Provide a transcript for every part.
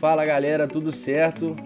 Fala galera, tudo certo?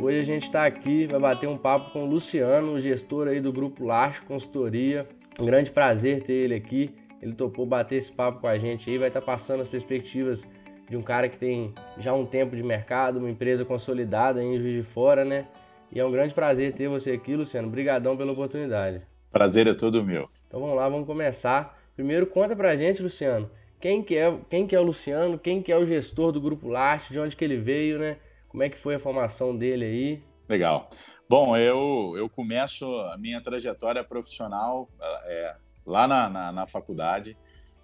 Hoje a gente está aqui, vai bater um papo com o Luciano, o gestor aí do Grupo Lacho Consultoria. Um grande prazer ter ele aqui. Ele topou bater esse papo com a gente aí, vai estar tá passando as perspectivas de um cara que tem já um tempo de mercado, uma empresa consolidada em Juiz de Fora, né? E é um grande prazer ter você aqui, Luciano. Obrigadão pela oportunidade. Prazer é todo meu. Então vamos lá, vamos começar. Primeiro conta pra gente, Luciano, quem que é, quem que é o Luciano, quem que é o gestor do Grupo Laste, de onde que ele veio, né? Como é que foi a formação dele aí? Legal. Bom, eu, eu começo a minha trajetória profissional é, lá na, na, na, faculdade.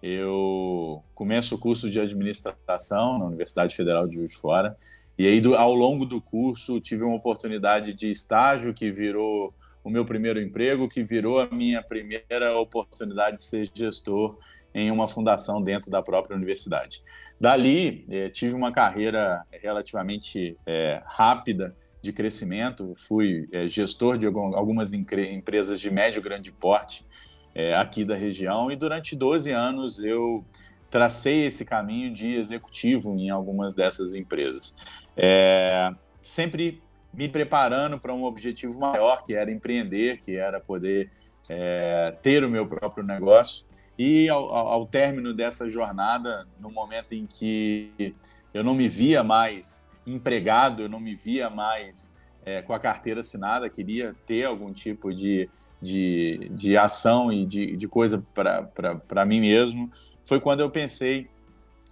Eu começo o curso de administração na Universidade Federal de Juiz de Fora. E aí, do, ao longo do curso, tive uma oportunidade de estágio que virou o meu primeiro emprego, que virou a minha primeira oportunidade de ser gestor em uma fundação dentro da própria universidade. Dali, eh, tive uma carreira relativamente eh, rápida de crescimento, fui eh, gestor de algumas empresas de médio e grande porte aqui da região e durante 12 anos eu tracei esse caminho de executivo em algumas dessas empresas. sempre me preparando para um objetivo maior, que era empreender, que era poder é, ter o meu próprio negócio. E ao, ao, término dessa jornada, no momento em que eu não me via mais empregado, eu não me via mais é, com a carteira assinada, queria ter algum tipo de, de, de ação e de, de coisa para mim mesmo, foi quando eu pensei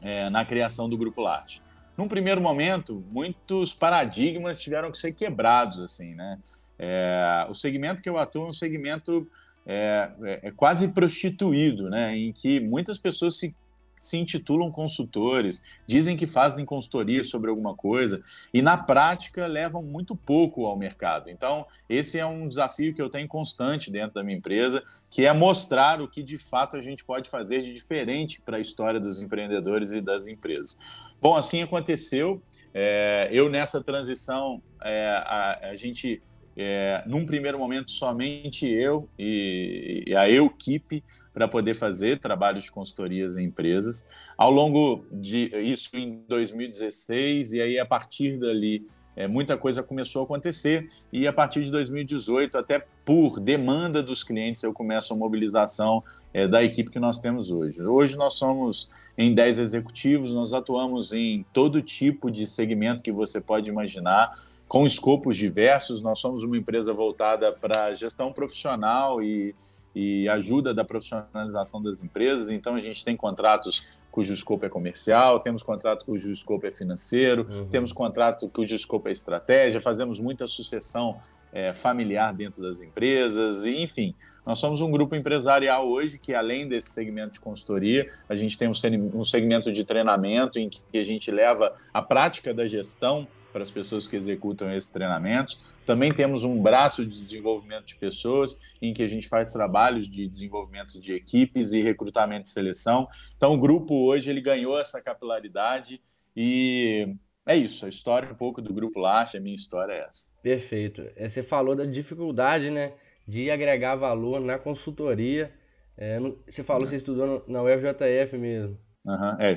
é, na criação do Grupo Larte num primeiro momento, muitos paradigmas tiveram que ser quebrados, assim, né? É, o segmento que eu atuo é um segmento é, é, é quase prostituído, né? Em que muitas pessoas se se intitulam consultores, dizem que fazem consultoria sobre alguma coisa e na prática levam muito pouco ao mercado. Então, esse é um desafio que eu tenho constante dentro da minha empresa, que é mostrar o que de fato a gente pode fazer de diferente para a história dos empreendedores e das empresas. Bom, assim aconteceu. É, eu nessa transição, é, a, a gente é, num primeiro momento, somente eu e, e a equipe para poder fazer trabalhos de consultorias em empresas. Ao longo de isso em 2016, e aí a partir dali é, muita coisa começou a acontecer e a partir de 2018, até por demanda dos clientes, eu começo a mobilização é, da equipe que nós temos hoje. Hoje nós somos em 10 executivos, nós atuamos em todo tipo de segmento que você pode imaginar, com escopos diversos. Nós somos uma empresa voltada para gestão profissional e, e ajuda da profissionalização das empresas. Então, a gente tem contratos cujo escopo é comercial, temos contrato cujo escopo é financeiro, uhum. temos contrato cujo escopo é estratégia, fazemos muita sucessão é, familiar dentro das empresas, e, enfim. Nós somos um grupo empresarial hoje que, além desse segmento de consultoria, a gente tem um segmento de treinamento em que a gente leva a prática da gestão para as pessoas que executam esses treinamentos. Também temos um braço de desenvolvimento de pessoas, em que a gente faz trabalhos de desenvolvimento de equipes e recrutamento e seleção. Então, o grupo hoje ele ganhou essa capilaridade e é isso. A história um pouco do grupo Lache, a minha história é essa. Perfeito. É, você falou da dificuldade, né, de agregar valor na consultoria. É, você falou que você estudou na UFJF mesmo. Uhum. É,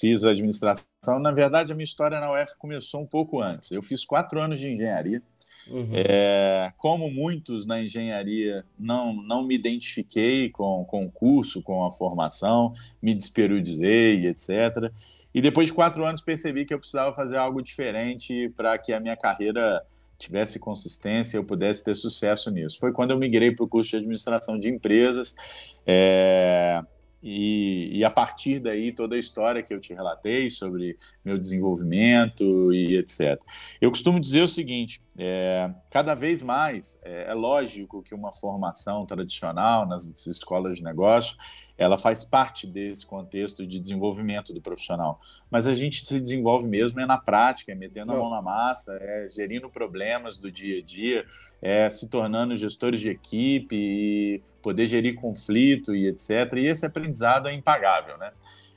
fiz administração. Na verdade, a minha história na UF começou um pouco antes. Eu fiz quatro anos de engenharia. Uhum. É, como muitos na engenharia, não, não me identifiquei com, com o curso, com a formação, me desperudizei, etc. E depois de quatro anos percebi que eu precisava fazer algo diferente para que a minha carreira tivesse consistência e eu pudesse ter sucesso nisso. Foi quando eu migrei para o curso de administração de empresas. É, e, e, a partir daí toda a história que eu te relatei sobre meu desenvolvimento e etc. Eu costumo dizer o seguinte: é, cada vez mais é, é, lógico que uma formação tradicional nas escolas de negócio ela faz parte desse contexto de desenvolvimento do profissional, mas a gente se desenvolve mesmo é na prática, é metendo a mão na massa, é gerindo problemas do dia a dia, é se tornando gestores de equipe e poder gerir conflito e etc. E esse aprendizado é impagável, né?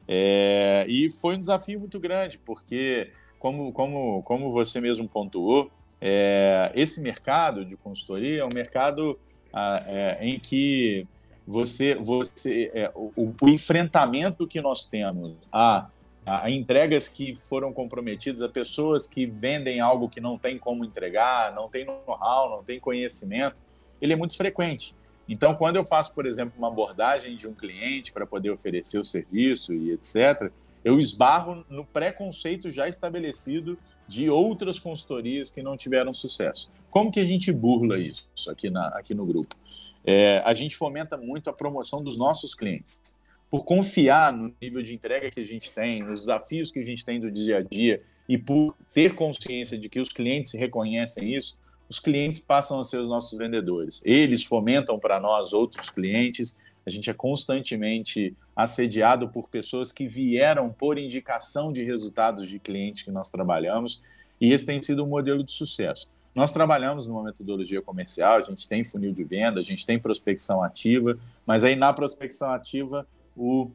É, e foi um desafio muito grande, porque, como, como, como você mesmo pontuou, é, esse mercado de consultoria é um mercado ah, é, em que você, você é, o, o, enfrentamento que nós temos a a, entregas que foram comprometidas, a pessoas que vendem algo que não tem como entregar, não tem know-how, não tem conhecimento, ele é muito frequente. Então, quando eu faço, por exemplo, uma abordagem de um cliente para poder oferecer o serviço e etc., eu esbarro no preconceito já estabelecido de outras consultorias que não tiveram sucesso. Como que a gente burla isso aqui, na, aqui no grupo? É, a gente fomenta muito a promoção dos nossos clientes. Por confiar no nível de entrega que a gente tem, nos desafios que a gente tem do dia a dia e por ter consciência de que os clientes reconhecem isso, os clientes passam a ser os nossos vendedores. Eles fomentam para nós outros clientes. A gente é constantemente assediado por pessoas que vieram por indicação de resultados de clientes que nós trabalhamos, e esse tem sido um modelo de sucesso. Nós trabalhamos numa metodologia comercial, a gente tem funil de venda, a gente tem prospecção ativa, mas aí na prospecção ativa o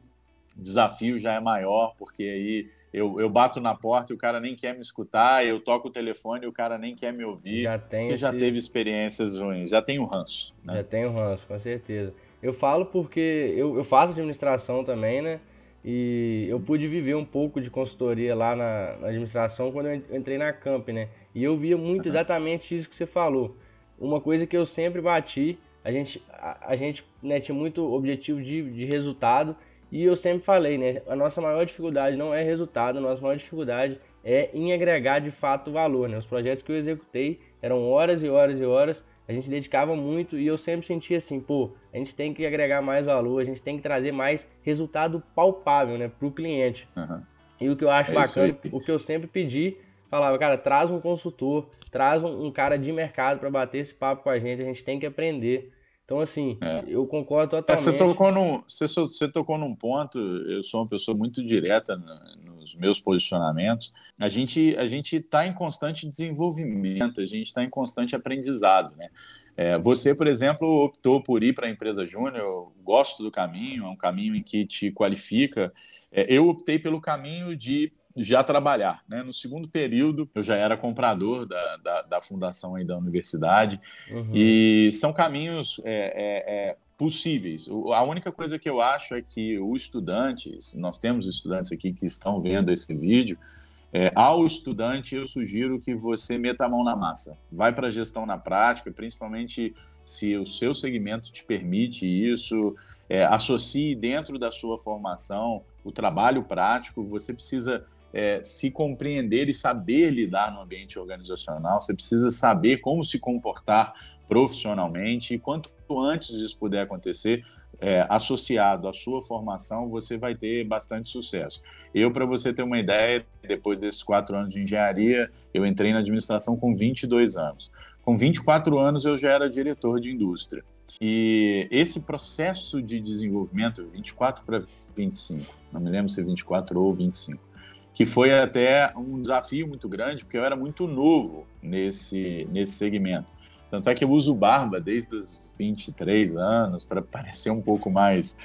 desafio já é maior, porque aí eu, eu bato na porta e o cara nem quer me escutar, eu toco o telefone e o cara nem quer me ouvir, já tem porque esse... já teve experiências ruins, já tem o ranço. Né? Já tem o ranço, com certeza. Eu falo porque eu, eu faço administração também, né? E eu pude viver um pouco de consultoria lá na, na administração quando eu entrei na Camp, né? E eu via muito exatamente isso que você falou. Uma coisa que eu sempre bati, a gente, a, a gente né, tinha muito objetivo de, de resultado e eu sempre falei, né? A nossa maior dificuldade não é resultado, a nossa maior dificuldade é em agregar de fato valor, né? Os projetos que eu executei eram horas e horas e horas a gente dedicava muito e eu sempre sentia assim, pô, a gente tem que agregar mais valor, a gente tem que trazer mais resultado palpável, né, para o cliente. Uhum. E o que eu acho é bacana, o que eu sempre pedi, falava, cara, traz um consultor, traz um, um cara de mercado para bater esse papo com a gente, a gente tem que aprender. Então, assim, é. eu concordo totalmente. É, você, tocou num, você, você, tocou num ponto, eu sou uma pessoa muito direta nos meus posicionamentos. A gente a gente está em constante desenvolvimento, a gente está em constante aprendizado, né? É, você, por exemplo, optou por ir para a empresa júnior, eu gosto do caminho, é um caminho em que te qualifica. É, eu optei pelo caminho de já trabalhar. Né? No segundo período, eu já era comprador da, da, da fundação aí da universidade, uhum. e são caminhos é, é, é, possíveis. A única coisa que eu acho é que o estudante, nós temos estudantes aqui que estão vendo esse vídeo, é, ao estudante, eu sugiro que você meta a mão na massa. Vai para a gestão na prática, principalmente se o seu segmento te permite isso. É, associe dentro da sua formação o trabalho prático. Você precisa é, se compreender e saber lidar no ambiente organizacional, você precisa saber como se comportar profissionalmente e quanto antes isso puder acontecer, é, associado à sua formação, você vai ter bastante sucesso. Eu, para você ter uma ideia, depois desses quatro anos de engenharia, eu entrei na administração com 22 anos. Com 24 anos, eu já era diretor de indústria. E esse processo de desenvolvimento, 24 para 25, não me lembro se é 24 ou 25, que foi até um desafio muito grande, porque eu era muito novo nesse, nesse segmento. Tanto é que eu uso barba desde os 23 anos, para parecer um pouco mais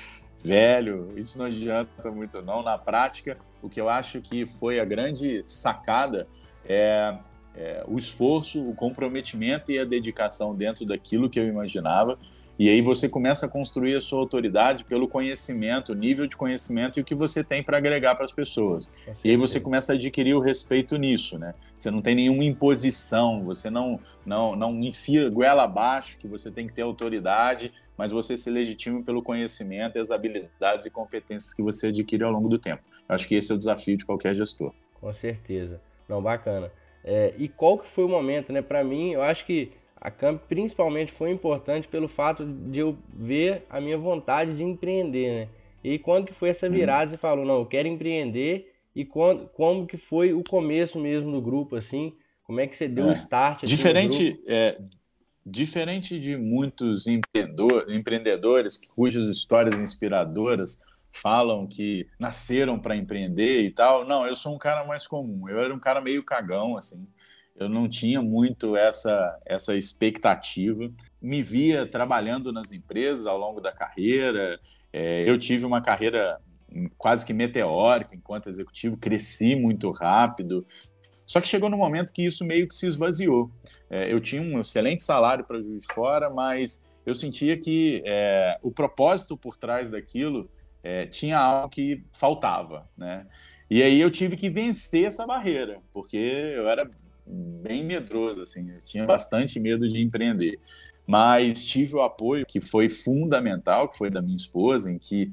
velho. Isso não adianta muito, não. Na prática, o que eu acho que foi a grande sacada é, é o esforço, o comprometimento e a dedicação dentro daquilo que eu imaginava e aí você começa a construir a sua autoridade pelo conhecimento, o nível de conhecimento e o que você tem para agregar para as pessoas. E aí você começa a adquirir o respeito nisso, né? Você não tem nenhuma imposição, você não não não enfia goela abaixo que você tem que ter autoridade, mas você se legitima pelo conhecimento as habilidades e competências que você adquire ao longo do tempo. Eu acho que esse é o desafio de qualquer gestor. Com certeza. Não, bacana. É, e qual que foi o momento, né? Para mim, eu acho que a Camp principalmente foi importante pelo fato de eu ver a minha vontade de empreender, né? E quando que foi essa uhum. virada, você falou, não, eu quero empreender, e quando, como que foi o começo mesmo do grupo, assim? Como é que você deu o é. start? Assim, diferente, é, diferente de muitos empreendedores cujas histórias inspiradoras falam que nasceram para empreender e tal, não, eu sou um cara mais comum. Eu era um cara meio cagão, assim eu não tinha muito essa, essa expectativa. Me via trabalhando nas empresas ao longo da carreira. É, eu tive uma carreira quase que meteórica enquanto executivo, cresci muito rápido. Só que chegou no momento que isso meio que se esvaziou. É, eu tinha um excelente salário para Juiz de Fora, mas eu sentia que é, o propósito por trás daquilo é, tinha algo que faltava, né? E aí eu tive que vencer essa barreira, porque eu era bem medroso, assim, eu tinha bastante medo de empreender. Mas tive o apoio que foi fundamental, que foi da minha esposa, em que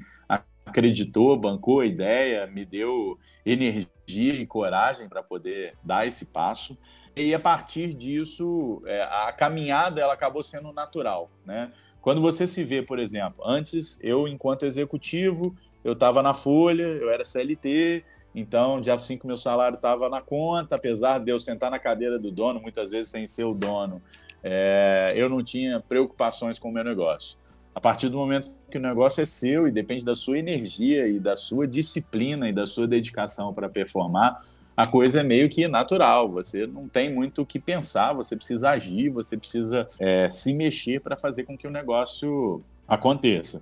acreditou, bancou a ideia, me deu energia e coragem para poder dar esse passo. E a partir disso, é, a caminhada ela acabou sendo natural, né? Quando você se vê, por exemplo, antes eu, enquanto executivo, eu estava na folha, eu era CLT, então dia 5 meu salário estava na conta, apesar de eu sentar na cadeira do dono, muitas vezes sem ser o dono, é, eu não tinha preocupações com o meu negócio. A partir do momento que o negócio é seu e depende da sua energia e da sua disciplina e da sua dedicação para performar, a coisa é meio que natural. Você não tem muito o que pensar, você precisa agir, você precisa é, se mexer para fazer com que o negócio aconteça.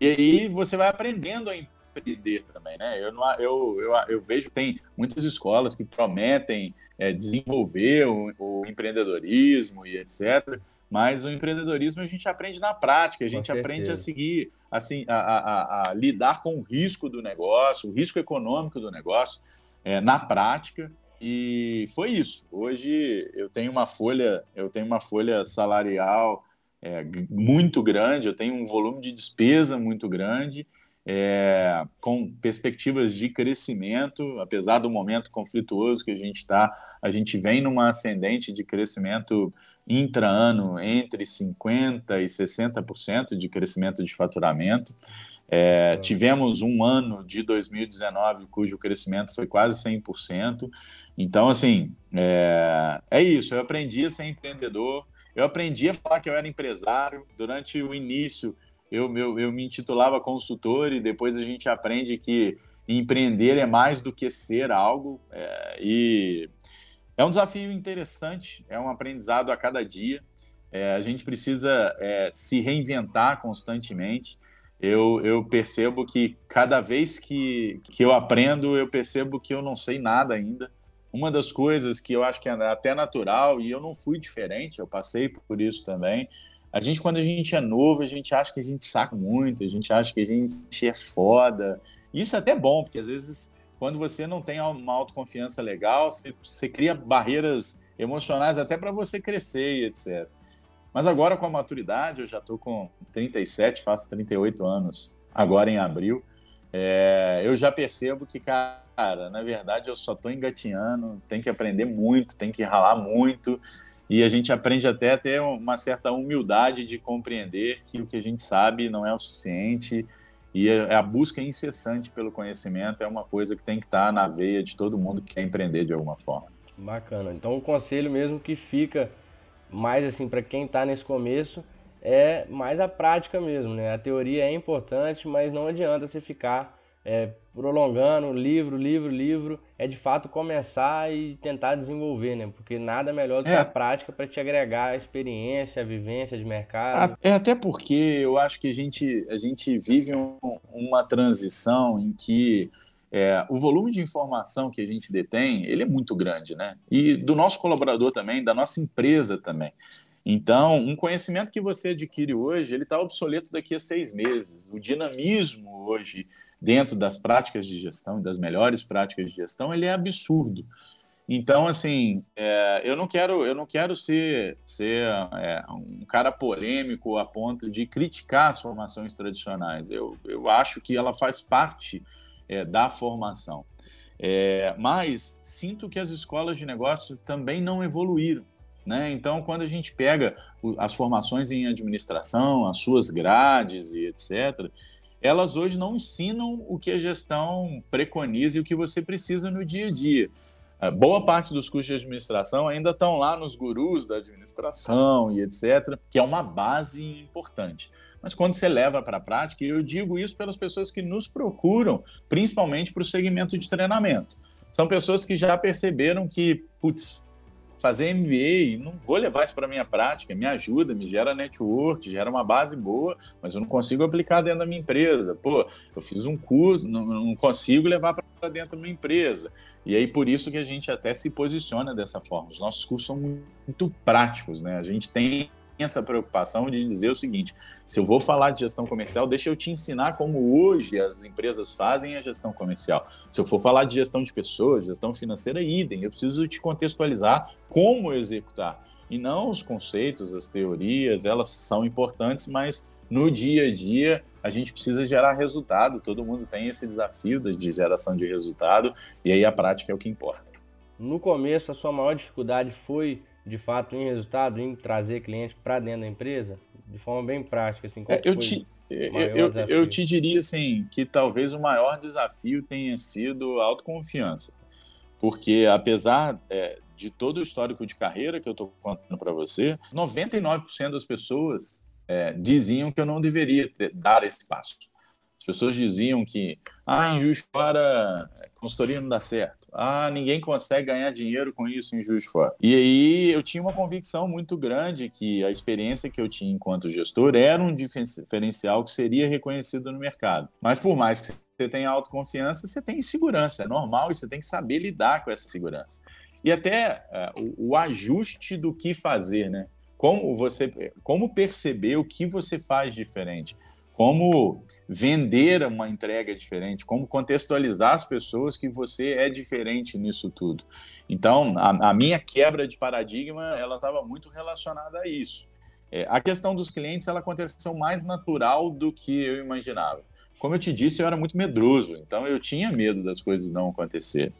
E aí você vai aprendendo a empreender também, né? Eu, não, eu, eu, eu vejo que tem muitas escolas que prometem é, desenvolver o, o, empreendedorismo e etc. Mas o empreendedorismo a gente aprende na prática, a gente aprende a seguir, assim, a, a, a, lidar com o risco do negócio, o risco econômico do negócio é, na prática. E foi isso. Hoje eu tenho uma folha, eu tenho uma folha salarial é, muito grande, eu tenho um volume de despesa muito grande, é, com perspectivas de crescimento, apesar do momento conflituoso que a gente está, a gente vem numa ascendente de crescimento intra-ano entre 50% e 60% de crescimento de faturamento. É, tivemos um ano de 2019 cujo crescimento foi quase 100%. Então, assim, é, é isso. Eu aprendi a ser empreendedor, eu aprendi a falar que eu era empresário. Durante o início, eu, eu, eu me intitulava consultor e depois a gente aprende que empreender é mais do que ser algo. É, e é um desafio interessante, é um aprendizado a cada dia. É, a gente precisa é, se reinventar constantemente eu, eu percebo que cada vez que, que eu aprendo, eu percebo que eu não sei nada ainda. Uma das coisas que eu acho que é até natural, e eu não fui diferente, eu passei por isso também. A gente, quando a gente é novo, a gente acha que a gente saca muito, a gente acha que a gente é foda. Isso é até bom, porque às vezes, quando você não tem uma autoconfiança legal, você, você cria barreiras emocionais até para você crescer e etc. Mas agora, com a maturidade, eu já estou com 37, faço 38 anos agora em abril. É, eu já percebo que, cara, na verdade eu só estou engatinhando, tem que aprender muito, tem que ralar muito, e a gente aprende até a ter uma certa humildade de compreender que o que a gente sabe não é o suficiente, e a busca incessante pelo conhecimento é uma coisa que tem que estar na veia de todo mundo que quer empreender de alguma forma. Bacana. Então, o conselho mesmo que fica mais assim para quem está nesse começo é mais a prática mesmo, né? A teoria é importante, mas não adianta você ficar é, prolongando livro, livro, livro. É de fato começar e tentar desenvolver, né? Porque nada melhor do que é. a prática para te agregar a experiência, a vivência de mercado. É até porque eu acho que a gente, a gente vive um, uma transição em que é, o volume de informação que a gente detém, ele é muito grande, né? E do nosso colaborador também, da nossa empresa também. Então, um conhecimento que você adquire hoje, ele está obsoleto daqui a seis meses. O dinamismo hoje, dentro das práticas de gestão, das melhores práticas de gestão, ele é absurdo. Então, assim, é, eu não quero, eu não quero ser, ser é, um cara polêmico a ponto de criticar as formações tradicionais. Eu, eu acho que ela faz parte é, da formação. É, mas sinto que as escolas de negócio também não evoluíram. Né? Então, quando a gente pega as formações em administração, as suas grades e etc., elas hoje não ensinam o que a gestão preconiza e o que você precisa no dia a dia. Boa parte dos cursos de administração ainda estão lá nos gurus da administração e etc., que é uma base importante mas quando você leva para a prática, e eu digo isso pelas pessoas que nos procuram, principalmente para o segmento de treinamento. São pessoas que já perceberam que, putz, fazer MBA, não vou levar isso para minha prática, me ajuda, me gera network, gera uma base boa, mas eu não consigo aplicar dentro da minha empresa. Pô, eu fiz um curso, não, não consigo levar para dentro da minha empresa. E aí por isso que a gente até se posiciona dessa forma. Os nossos cursos são muito práticos, né? A gente tem essa preocupação de dizer o seguinte: se eu vou falar de gestão comercial, deixa eu te ensinar como hoje as empresas fazem a gestão comercial. Se eu for falar de gestão de pessoas, gestão financeira, idem. Eu preciso te contextualizar como executar. E não os conceitos, as teorias, elas são importantes, mas no dia a dia a gente precisa gerar resultado. Todo mundo tem esse desafio de geração de resultado, e aí a prática é o que importa. No começo, a sua maior dificuldade foi de fato em resultado, em trazer cliente para dentro da empresa, de forma bem prática, assim, é, eu te eu, eu, eu, te diria assim que talvez o maior desafio tenha sido a autoconfiança, porque apesar é, de todo o histórico de carreira que eu estou contando para você, 99% das pessoas é, diziam que eu não deveria ter, dar esse passo. As pessoas diziam que, ah, de Fora, consultoria não dá certo. Ah, ninguém consegue ganhar dinheiro com isso em Juiz de Fora. E aí eu tinha uma convicção muito grande que a experiência que eu tinha enquanto gestor era um diferencial que seria reconhecido no mercado. Mas por mais que você tenha autoconfiança, você tem segurança, é normal e você tem que saber lidar com essa segurança. E até uh, o, o ajuste do que fazer, né? Como você, como perceber o que você faz diferente como vender uma entrega diferente, como contextualizar as pessoas que você é diferente nisso tudo. Então, a, a minha quebra de paradigma, ela estava muito relacionada a isso. É, a questão dos clientes, ela aconteceu mais natural do que eu imaginava. Como eu te disse, eu era muito medroso, então eu tinha medo das coisas não acontecerem.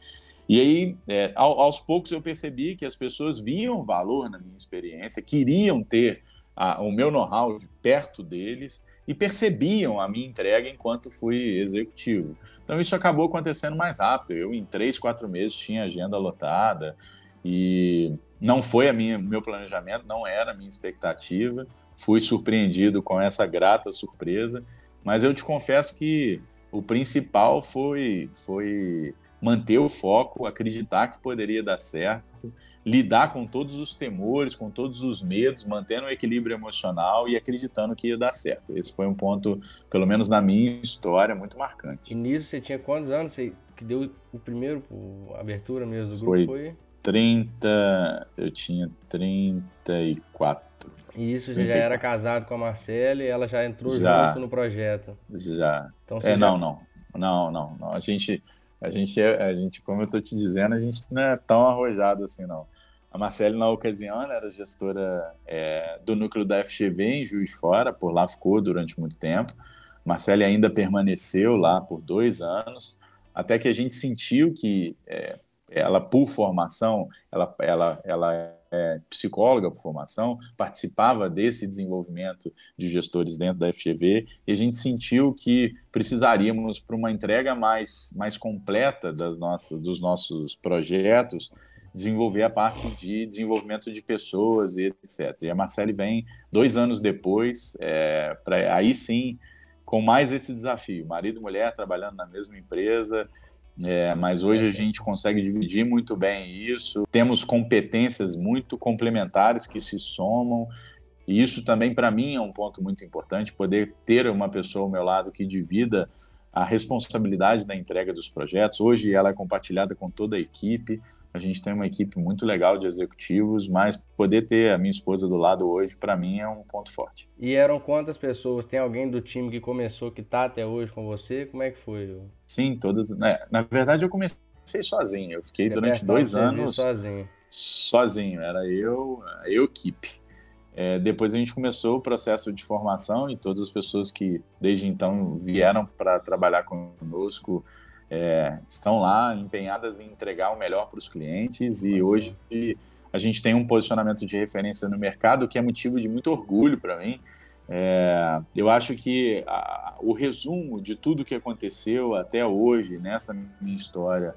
E aí, é, aos poucos, eu percebi que as pessoas viam valor na minha experiência, queriam ter a, o meu know-how perto deles, e percebiam a minha entrega enquanto fui executivo. Então isso acabou acontecendo mais rápido. Eu em três, quatro meses tinha agenda lotada e não foi a minha meu planejamento, não era a minha expectativa. Fui surpreendido com essa grata surpresa, mas eu te confesso que o principal foi foi manter o foco, acreditar que poderia dar certo, lidar com todos os temores, com todos os medos, mantendo o equilíbrio emocional e acreditando que ia dar certo. Esse foi um ponto, pelo menos na minha história, muito marcante. E nisso você tinha quantos anos você, que deu o primeiro, a abertura mesmo do grupo? Foi 30, eu tinha 34. E isso, já era casado com a Marcela e ela já entrou já, junto no projeto. Já. Então, é, já... não, não, não, não, não. A gente a gente, é, a gente, como eu estou te dizendo, a gente não é tão arrojado assim, não. A Marcele, na ocasião, era gestora é, do núcleo da FGV em Juiz Fora, por lá ficou durante muito tempo. Marcele ainda permaneceu lá por dois anos, até que a gente sentiu que é, ela, por formação, ela, ela, ela é psicóloga por formação, participava desse desenvolvimento de gestores dentro da FGV, e a gente sentiu que precisaríamos, para uma entrega mais, mais completa das nossas, dos nossos projetos, desenvolver a parte de desenvolvimento de pessoas e etc. E a Marcele vem dois anos depois, é, para aí sim, com mais esse desafio, marido e mulher trabalhando na mesma empresa, é, mas hoje a gente consegue dividir muito bem isso. Temos competências muito complementares que se somam. E isso também, para mim, é um ponto muito importante: poder ter uma pessoa ao meu lado que divida a responsabilidade da entrega dos projetos. Hoje ela é compartilhada com toda a equipe. A gente tem uma equipe muito legal de executivos, mas poder ter a minha esposa do lado hoje, para mim, é um ponto forte. E eram quantas pessoas? Tem alguém do time que começou, que está até hoje com você? Como é que foi? Sim, todas. Né? Na verdade, eu comecei sozinho. Eu fiquei durante dois anos sozinho. Sozinho, era eu, eu equipe. É, depois a gente começou o processo de formação e todas as pessoas que desde então vieram para trabalhar conosco é, estão lá empenhadas em entregar o melhor para os clientes e hoje a gente tem um posicionamento de referência no mercado que é motivo de muito orgulho para mim. É, eu acho que a, o resumo de tudo que aconteceu até hoje nessa minha história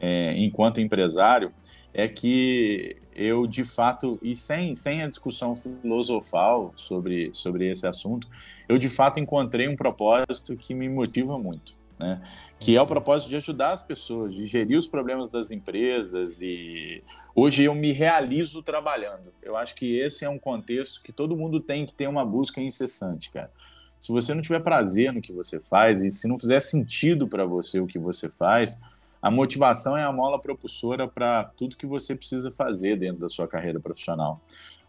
é, enquanto empresário é que eu de fato e sem, sem a discussão filosofal sobre, sobre esse assunto eu de fato encontrei um propósito que me motiva muito né? que é o propósito de ajudar as pessoas, de gerir os problemas das empresas e hoje eu me realizo trabalhando. Eu acho que esse é um contexto que todo mundo tem que ter uma busca incessante, cara. Se você não tiver prazer no que você faz e se não fizer sentido para você o que você faz, a motivação é a mola propulsora para tudo que você precisa fazer dentro da sua carreira profissional.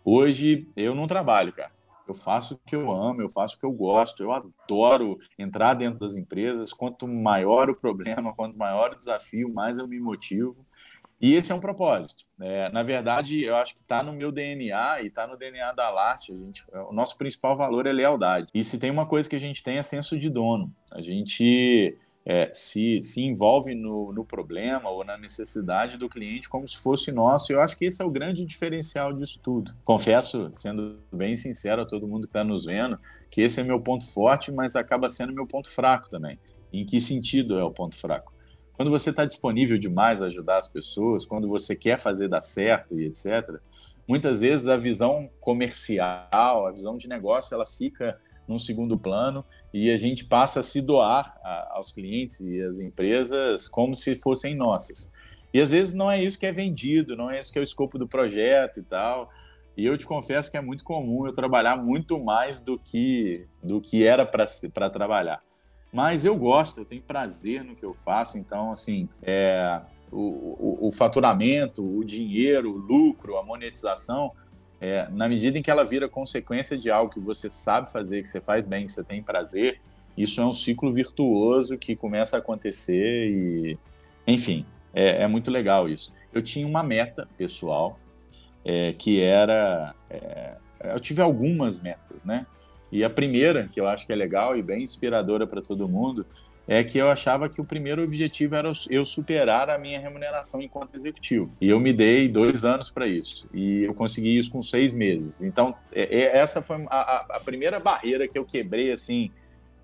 Hoje eu não trabalho, cara. Eu faço o que eu amo, eu faço o que eu gosto, eu adoro entrar dentro das empresas. Quanto maior o problema, quanto maior o desafio, mais eu me motivo. E esse é um propósito. É, na verdade, eu acho que está no meu DNA e está no DNA da Last. A gente, o nosso principal valor é lealdade. E se tem uma coisa que a gente tem é senso de dono. A gente é, se, se envolve no, no problema ou na necessidade do cliente como se fosse nosso. Eu acho que esse é o grande diferencial disso tudo. Confesso, sendo bem sincero a todo mundo que está nos vendo, que esse é meu ponto forte, mas acaba sendo meu ponto fraco também. Em que sentido é o ponto fraco? Quando você está disponível demais a ajudar as pessoas, quando você quer fazer dar certo e etc., muitas vezes a visão comercial, a visão de negócio, ela fica num segundo plano e a gente passa a se doar a, aos clientes e às empresas como se fossem nossas. E às vezes não é isso que é vendido, não é isso que é o escopo do projeto e tal. E eu te confesso que é muito comum eu trabalhar muito mais do que do que era para trabalhar. Mas eu gosto, eu tenho prazer no que eu faço, então, assim, é, o, o, o faturamento, o dinheiro, o lucro, a monetização, é, na medida em que ela vira consequência de algo que você sabe fazer, que você faz bem, que você tem prazer, isso é um ciclo virtuoso que começa a acontecer e, enfim, é, é muito legal isso. Eu tinha uma meta pessoal é, que era, é, eu tive algumas metas, né? E a primeira, que eu acho que é legal e bem inspiradora para todo mundo, é que eu achava que o primeiro objetivo era eu superar a minha remuneração enquanto executivo. E eu me dei dois anos para isso. E eu consegui isso com seis meses. Então, é, é, essa foi a, a, primeira barreira que eu quebrei, assim,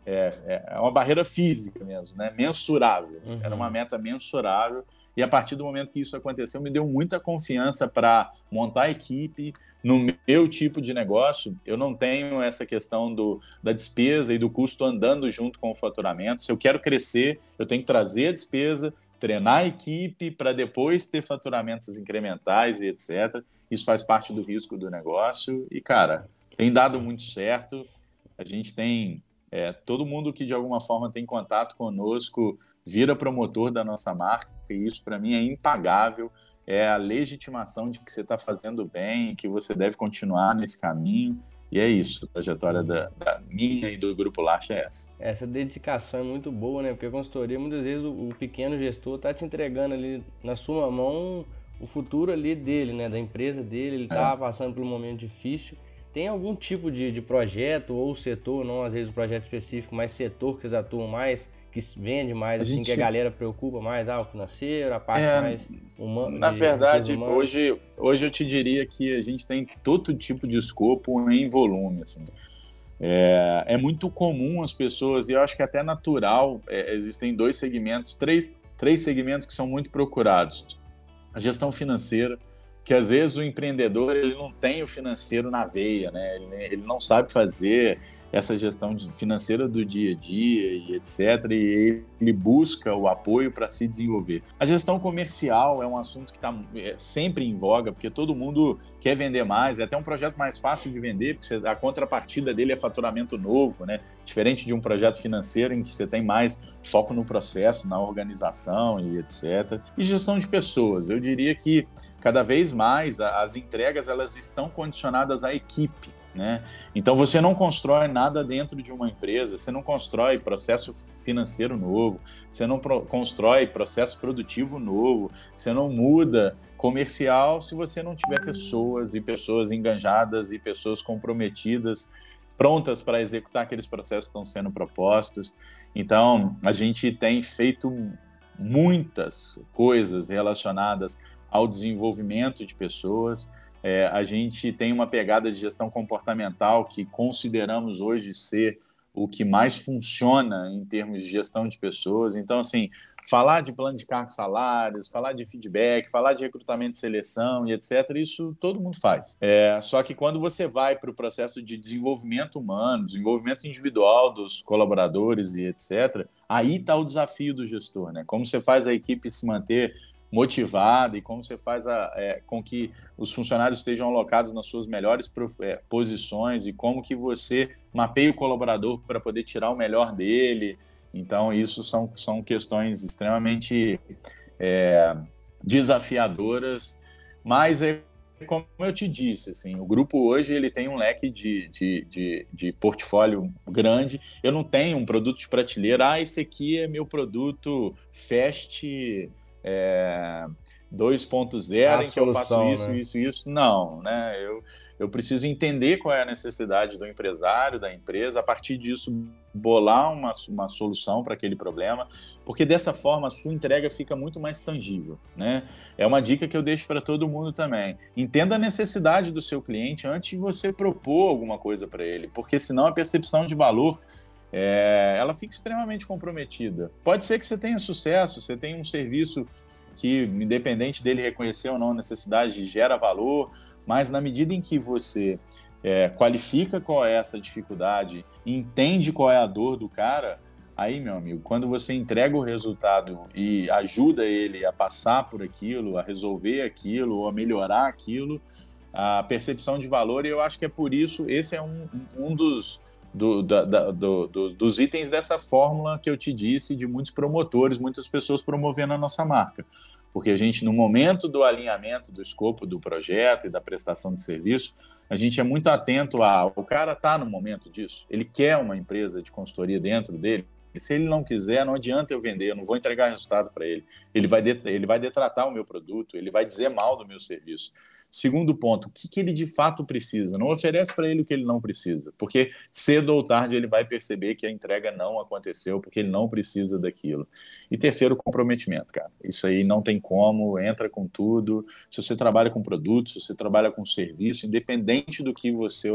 é, é, é uma barreira física mesmo, né? Mensurável. Uhum. Era uma meta mensurável e a partir do momento que isso aconteceu, me deu muita confiança para montar a equipe. No meu tipo de negócio, eu não tenho essa questão do, da despesa e do custo andando junto com o faturamento. Se eu quero crescer, eu tenho que trazer a despesa, treinar a equipe para depois ter faturamentos incrementais e etc. Isso faz parte do risco do negócio. E, cara, tem dado muito certo. A gente tem. É, todo mundo que de alguma forma tem contato conosco vira promotor da nossa marca, e isso para mim é impagável. É a legitimação de que você está fazendo bem, que você deve continuar nesse caminho. E é isso, a trajetória da, da minha e do Grupo Lacha é essa. Essa dedicação é muito boa, né? Porque a consultoria, muitas vezes, o, o pequeno gestor está te entregando ali na sua mão o futuro ali dele, né? Da empresa dele, ele está é. passando por um momento difícil. Tem algum tipo de, de projeto ou setor, não às vezes um projeto específico, mas setor que vocês atuam mais, que vende mais, a assim, gente... que a galera preocupa mais, ah, o financeiro, a parte é, mais humana. Na verdade, hoje, hoje eu te diria que a gente tem todo tipo de escopo em volume, assim. É, é muito comum as pessoas, e eu acho que é até natural, é, existem dois segmentos, três, três segmentos que são muito procurados. A gestão financeira, que às vezes o empreendedor ele não tem o financeiro na veia, né? ele, ele não sabe fazer, essa gestão financeira do dia a dia e etc. E ele busca o apoio para se desenvolver. A gestão comercial é um assunto que está é, sempre em voga, porque todo mundo quer vender mais, é até um projeto mais fácil de vender, porque a contrapartida dele é faturamento novo, né? Diferente de um projeto financeiro em que você tem mais foco no processo, na organização e etc. E gestão de pessoas, eu diria que cada vez mais as entregas elas estão condicionadas à equipe. Né? Então você não constrói nada dentro de uma empresa, você não constrói processo financeiro novo, você não pro constrói processo produtivo novo, você não muda comercial se você não tiver pessoas e pessoas engajadas e pessoas comprometidas, prontas para executar aqueles processos que estão sendo propostos. Então a gente tem feito muitas coisas relacionadas ao desenvolvimento de pessoas é, a gente tem uma pegada de gestão comportamental que consideramos hoje ser o que mais funciona em termos de gestão de pessoas. Então, assim, falar de plano de cargos salários, falar de feedback, falar de recrutamento e seleção e etc., isso todo mundo faz. É, só que quando você vai para o processo de desenvolvimento humano, desenvolvimento individual dos colaboradores e etc., aí está o desafio do gestor, né? Como você faz a equipe se manter motivada e como você faz a, é, com que os funcionários estejam alocados nas suas melhores é, posições e como que você mapeia o colaborador para poder tirar o melhor dele. Então, isso são, são questões extremamente é, desafiadoras, mas é como eu te disse, assim, o grupo hoje ele tem um leque de, de, de, de, portfólio grande. Eu não tenho um produto de prateleira. Ah, esse aqui é meu produto Fast é, 2.0 em que eu faço isso, né? isso, isso. Não, né? Eu, eu preciso entender qual é a necessidade do empresário, da empresa, a partir disso bolar uma, uma solução para aquele problema, porque dessa forma a sua entrega fica muito mais tangível, né? É uma dica que eu deixo para todo mundo também. Entenda a necessidade do seu cliente antes de você propor alguma coisa para ele, porque senão a percepção de valor é, ela fica extremamente comprometida. Pode ser que você tenha sucesso, você tenha um serviço que, independente dele reconhecer ou não a necessidade, gera valor, mas na medida em que você é, qualifica qual é essa dificuldade, entende qual é a dor do cara, aí, meu amigo, quando você entrega o resultado e ajuda ele a passar por aquilo, a resolver aquilo, ou a melhorar aquilo, a percepção de valor, e eu acho que é por isso, esse é um, um dos, do, da, da, do, do, dos itens dessa fórmula que eu te disse, de muitos promotores, muitas pessoas promovendo a nossa marca porque a gente, no momento do alinhamento do escopo do projeto e da prestação de serviço, a gente é muito atento a o cara está no momento disso, ele quer uma empresa de consultoria dentro dele. E se ele não quiser, não adianta eu vender, eu não vou entregar resultado para ele. Ele vai, ele vai detratar o meu produto, ele vai dizer mal do meu serviço. Segundo ponto, o que, que ele de fato precisa? Não oferece para ele o que ele não precisa, porque cedo ou tarde ele vai perceber que a entrega não aconteceu, porque ele não precisa daquilo. E terceiro, comprometimento, cara. Isso aí não tem como, entra com tudo. Se você trabalha com produto, se você trabalha com serviço, independente do que você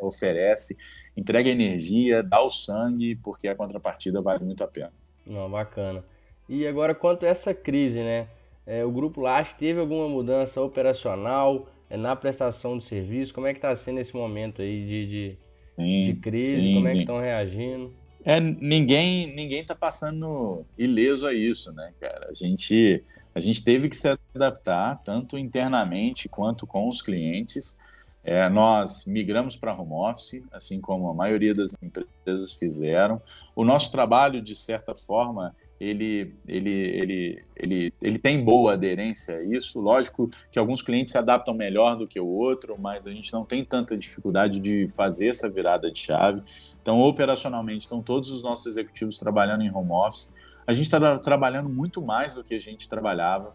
oferece, entrega energia, dá o sangue, porque a contrapartida vale muito a pena. Não, bacana. E agora, quanto a essa crise, né? É, o Grupo Laje teve alguma mudança operacional é, na prestação de serviço? Como é que está sendo esse momento aí de, de, sim, de crise? Sim. Como é que estão reagindo? É, ninguém ninguém está passando ileso a isso, né, cara? A gente a gente teve que se adaptar tanto internamente quanto com os clientes. É, nós migramos para home office, assim como a maioria das empresas fizeram. O nosso trabalho, de certa forma, ele, ele, ele, ele, ele tem boa aderência a isso. Lógico que alguns clientes se adaptam melhor do que o outro, mas a gente não tem tanta dificuldade de fazer essa virada de chave. Então, operacionalmente, estão todos os nossos executivos trabalhando em home office. A gente está trabalhando muito mais do que a gente trabalhava,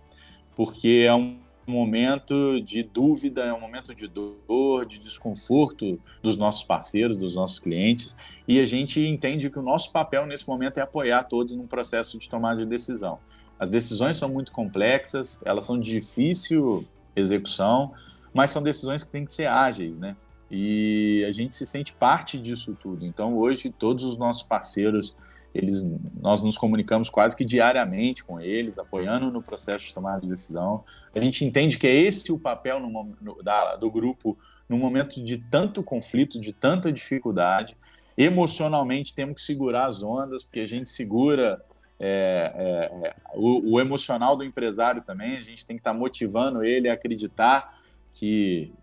porque é um momento de dúvida, é um momento de dor, de desconforto dos nossos parceiros, dos nossos clientes, e a gente entende que o nosso papel nesse momento é apoiar todos num processo de tomada de decisão. As decisões são muito complexas, elas são de difícil execução, mas são decisões que têm que ser ágeis, né? E a gente se sente parte disso tudo. Então, hoje, todos os nossos parceiros eles, nós nos comunicamos quase que diariamente com eles, apoiando no processo de tomada de decisão. A gente entende que é esse o papel no, no, da, do grupo no momento de tanto conflito, de tanta dificuldade. Emocionalmente temos que segurar as ondas, porque a gente segura é, é, é o, o, emocional do empresário também. A gente tem que estar motivando ele a acreditar que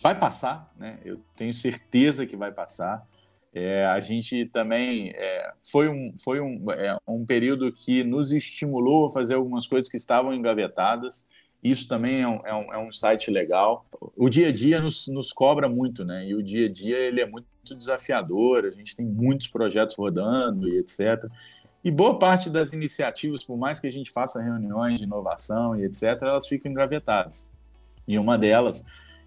vai passar, né? Eu tenho certeza que vai passar. É, a gente também é, foi, um, foi um, é, um período que nos estimulou a fazer algumas coisas que estavam engavetadas. Isso também é um, é um, é um site legal. O dia a dia nos, nos cobra muito, né? E o dia a dia ele é muito desafiador. A gente tem muitos projetos rodando e etc. E boa parte das iniciativas, por mais que a gente faça reuniões de inovação e etc., elas ficam engavetadas. E uma delas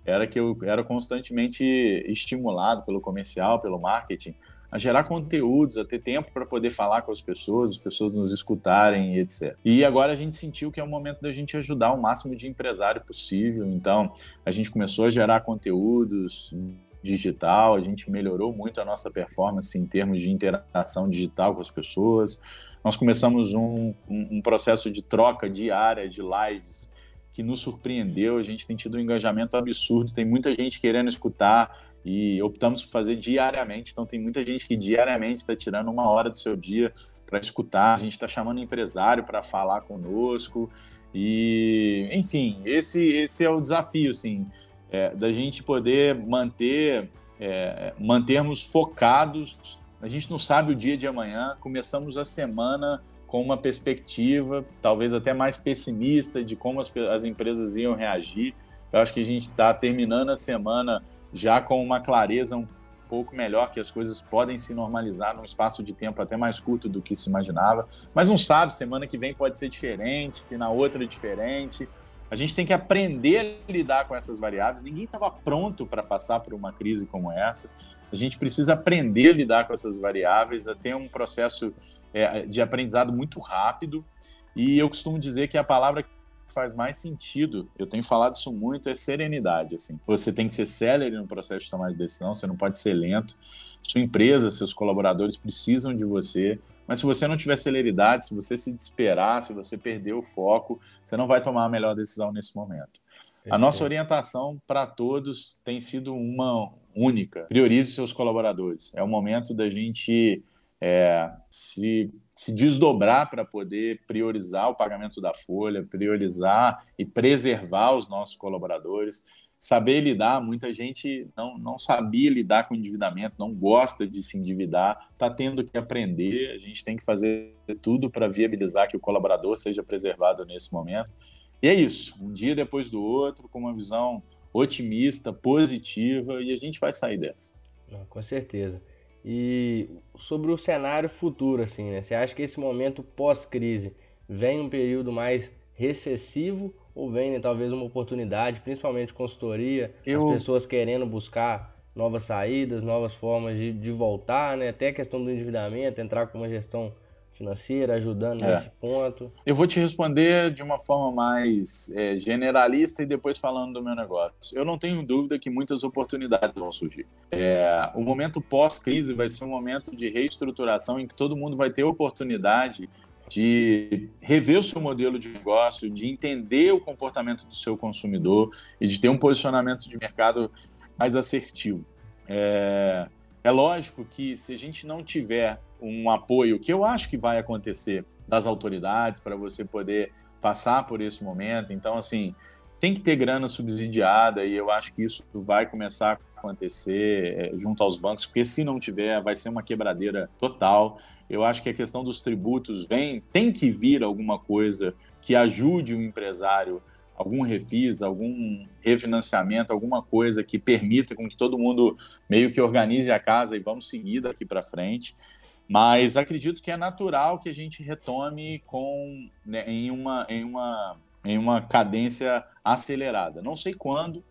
era que eu era constantemente estimulado pelo comercial, pelo marketing, a gerar conteúdos, a ter tempo para poder falar com as pessoas, as pessoas nos escutarem e etc. E agora a gente sentiu que é o momento da gente ajudar o máximo de empresário possível. Então, a gente começou a gerar conteúdos digital, a gente melhorou muito a nossa performance em termos de interação digital com as pessoas. Nós começamos um, um, um processo de troca diária de lives que nos surpreendeu. A gente tem tido um engajamento absurdo, tem muita gente querendo escutar e optamos por fazer diariamente. Então, tem muita gente que diariamente está tirando uma hora do seu dia para escutar. A gente está chamando empresário para falar conosco. E, enfim, esse, esse é o desafio, assim, é, da gente poder manter, é, mantermos focados. A gente não sabe o dia de amanhã, começamos a semana com uma perspectiva talvez até mais pessimista de como as, as empresas iam reagir. Eu acho que a gente está terminando a semana já com uma clareza um pouco melhor, que as coisas podem se normalizar num espaço de tempo até mais curto do que se imaginava. Mas não sabe, semana que vem pode ser diferente, na outra é diferente. A gente tem que aprender a lidar com essas variáveis. Ninguém estava pronto para passar por uma crise como essa. A gente precisa aprender a lidar com essas variáveis, a ter um processo é, de aprendizado muito rápido. E eu costumo dizer que a palavra que faz mais sentido, eu tenho falado isso muito, é serenidade. Assim. Você tem que ser célere no processo de tomar de decisão, você não pode ser lento. Sua empresa, seus colaboradores precisam de você. Mas se você não tiver celeridade, se você se desesperar, se você perder o foco, você não vai tomar a melhor decisão nesse momento. A nossa orientação para todos tem sido uma única: priorize seus colaboradores. É o momento da gente é, se, se desdobrar para poder priorizar o pagamento da folha, priorizar e preservar os nossos colaboradores, saber lidar. Muita gente não, não sabia lidar com endividamento, não gosta de se endividar, está tendo que aprender. A gente tem que fazer tudo para viabilizar que o colaborador seja preservado nesse momento. E é isso, um dia depois do outro, com uma visão otimista, positiva, e a gente vai sair dessa. Com certeza. E sobre o cenário futuro, assim, né? Você acha que esse momento pós-crise vem um período mais recessivo ou vem né, talvez uma oportunidade, principalmente consultoria, Eu... as pessoas querendo buscar novas saídas, novas formas de, de voltar, né? Até a questão do endividamento, entrar com uma gestão financeira, ajudando é. nesse ponto? Eu vou te responder de uma forma mais é, generalista e depois falando do meu negócio. Eu não tenho dúvida que muitas oportunidades vão surgir. É, o momento pós-crise vai ser um momento de reestruturação em que todo mundo vai ter oportunidade de rever o seu modelo de negócio, de entender o comportamento do seu consumidor e de ter um posicionamento de mercado mais assertivo. É, é lógico que se a gente não tiver um apoio, que eu acho que vai acontecer, das autoridades para você poder passar por esse momento. Então, assim, tem que ter grana subsidiada e eu acho que isso vai começar a acontecer é, junto aos bancos, porque se não tiver, vai ser uma quebradeira total. Eu acho que a questão dos tributos vem, tem que vir alguma coisa que ajude o empresário, algum refis, algum refinanciamento, alguma coisa que permita com que todo mundo meio que organize a casa e vamos seguir daqui para frente. Mas acredito que é natural que a gente retome com né, em, uma, em, uma, em uma cadência acelerada. Não sei quando.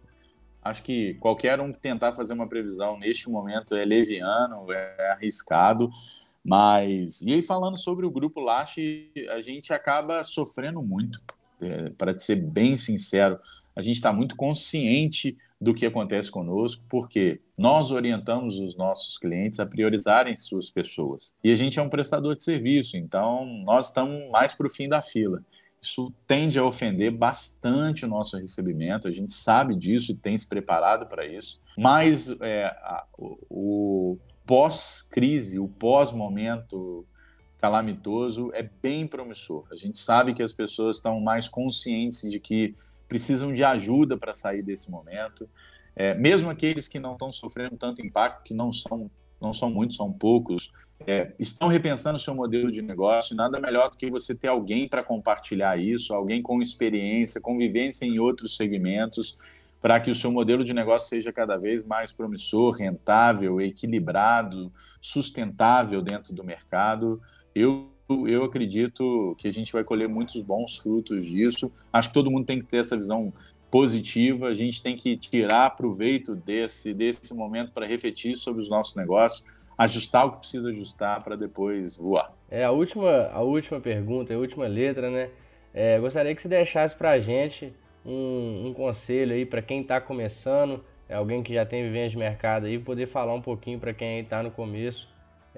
Acho que qualquer um que tentar fazer uma previsão neste momento é leviano, é arriscado. Mas, e aí falando sobre o grupo Lache, a gente acaba sofrendo muito, é, para ser bem sincero, a gente está muito consciente do que acontece conosco, porque nós orientamos os nossos clientes a priorizarem suas pessoas. E a gente é um prestador de serviço, então nós estamos mais para o fim da fila. Isso tende a ofender bastante o nosso recebimento, a gente sabe disso e tem se preparado para isso, mas é, a, o, pós-crise, o pós-momento calamitoso é bem promissor. A gente sabe que as pessoas estão mais conscientes de que precisam de ajuda para sair desse momento. É, mesmo aqueles que não estão sofrendo tanto impacto, que não são, não são muitos, são poucos, é, estão repensando o seu modelo de negócio. Nada melhor do que você ter alguém para compartilhar isso, alguém com experiência, convivência em outros segmentos, para que o seu modelo de negócio seja cada vez mais promissor, rentável, equilibrado, sustentável dentro do mercado. Eu eu acredito que a gente vai colher muitos bons frutos disso. Acho que todo mundo tem que ter essa visão positiva. A gente tem que tirar proveito desse, desse momento para refletir sobre os nossos negócios, ajustar o que precisa ajustar para depois voar. É a última, a última pergunta, a última letra, né? É, gostaria que você deixasse para a gente um, um, conselho aí para quem está começando, é alguém que já tem vivência de mercado aí, poder falar um pouquinho para quem está no começo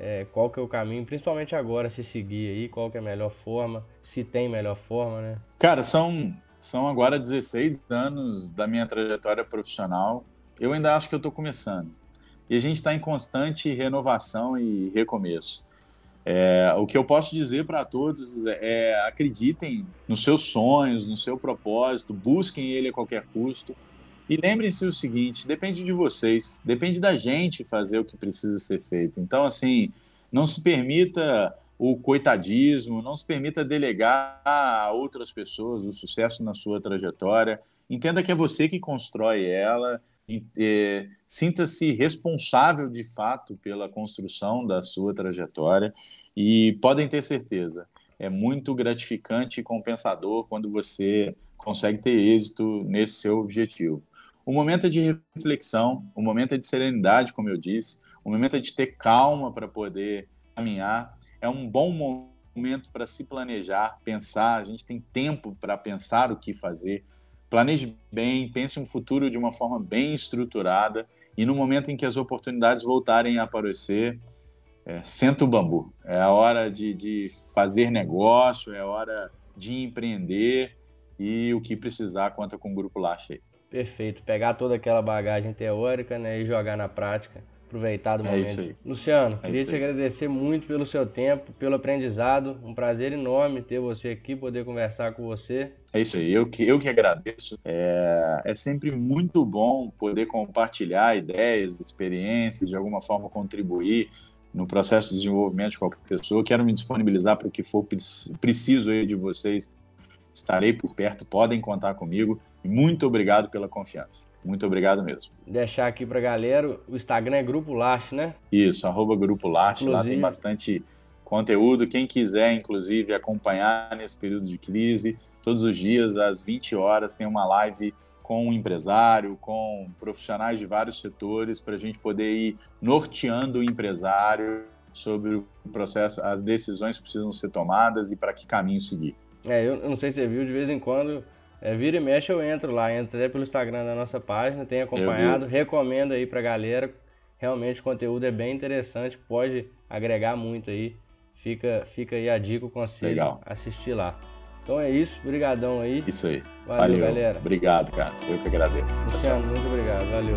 é, qual que é o caminho, principalmente agora, se seguir aí, qual que é a melhor forma, se tem melhor forma, né? Cara, são, são agora 16 anos da minha trajetória profissional. Eu ainda acho que eu estou começando. E a gente está em constante renovação e recomeço. É, o que eu posso dizer para todos é, é acreditem nos seus sonhos, no seu propósito, busquem ele a qualquer custo e lembrem-se o seguinte: depende de vocês, depende da gente fazer o que precisa ser feito. Então, assim, não se permita o coitadismo, não se permita delegar a outras pessoas o sucesso na sua trajetória. Entenda que é você que constrói ela, é, sinta-se responsável de fato pela construção da sua trajetória e podem ter certeza, é muito gratificante e compensador quando você consegue ter êxito nesse seu objetivo. O momento é de reflexão, o momento é de serenidade, como eu disse, o momento é de ter calma para poder caminhar. É um bom momento para se planejar, pensar. A gente tem tempo para pensar o que fazer. Planeje bem, pense um futuro de uma forma bem estruturada e no momento em que as oportunidades voltarem a aparecer, é, senta o bambu. É a hora de, de fazer negócio, é a hora de empreender e o que precisar conta com o Grupo Lacha aí. Perfeito. Pegar toda aquela bagagem teórica né, e jogar na prática aproveitar do momento. É isso aí. Luciano, é queria te agradecer muito pelo seu tempo, pelo aprendizado. Um prazer enorme ter você aqui, poder conversar com você. É isso aí, eu que, eu que agradeço. É, é sempre muito bom poder compartilhar ideias, experiências, de alguma forma contribuir no processo de desenvolvimento de qualquer pessoa. Quero me disponibilizar para o que for preciso aí de vocês. Estarei por perto, podem contar comigo. Muito obrigado pela confiança. Muito obrigado mesmo. Deixar aqui para galera, o Instagram é Grupo Lache, né? Isso, arroba Grupo Lache, lá tem bastante conteúdo. Quem quiser, inclusive, acompanhar nesse período de crise, todos os dias, às 20 horas, tem uma live com um empresário, com profissionais de vários setores, para a gente poder ir norteando o empresário sobre o processo, as decisões que precisam ser tomadas e para que caminho seguir. É, eu não sei se você viu, de vez em quando é, vira e mexe eu entro lá, entro até pelo Instagram da nossa página, tenho acompanhado, recomendo aí pra galera. Realmente o conteúdo é bem interessante, pode agregar muito aí. Fica, fica aí a dica, o conselho, Legal. assistir lá. Então é isso, brigadão aí. Isso aí. Valeu, Valeu, galera. Obrigado, cara. Eu que agradeço. Luciano, muito obrigado. Valeu.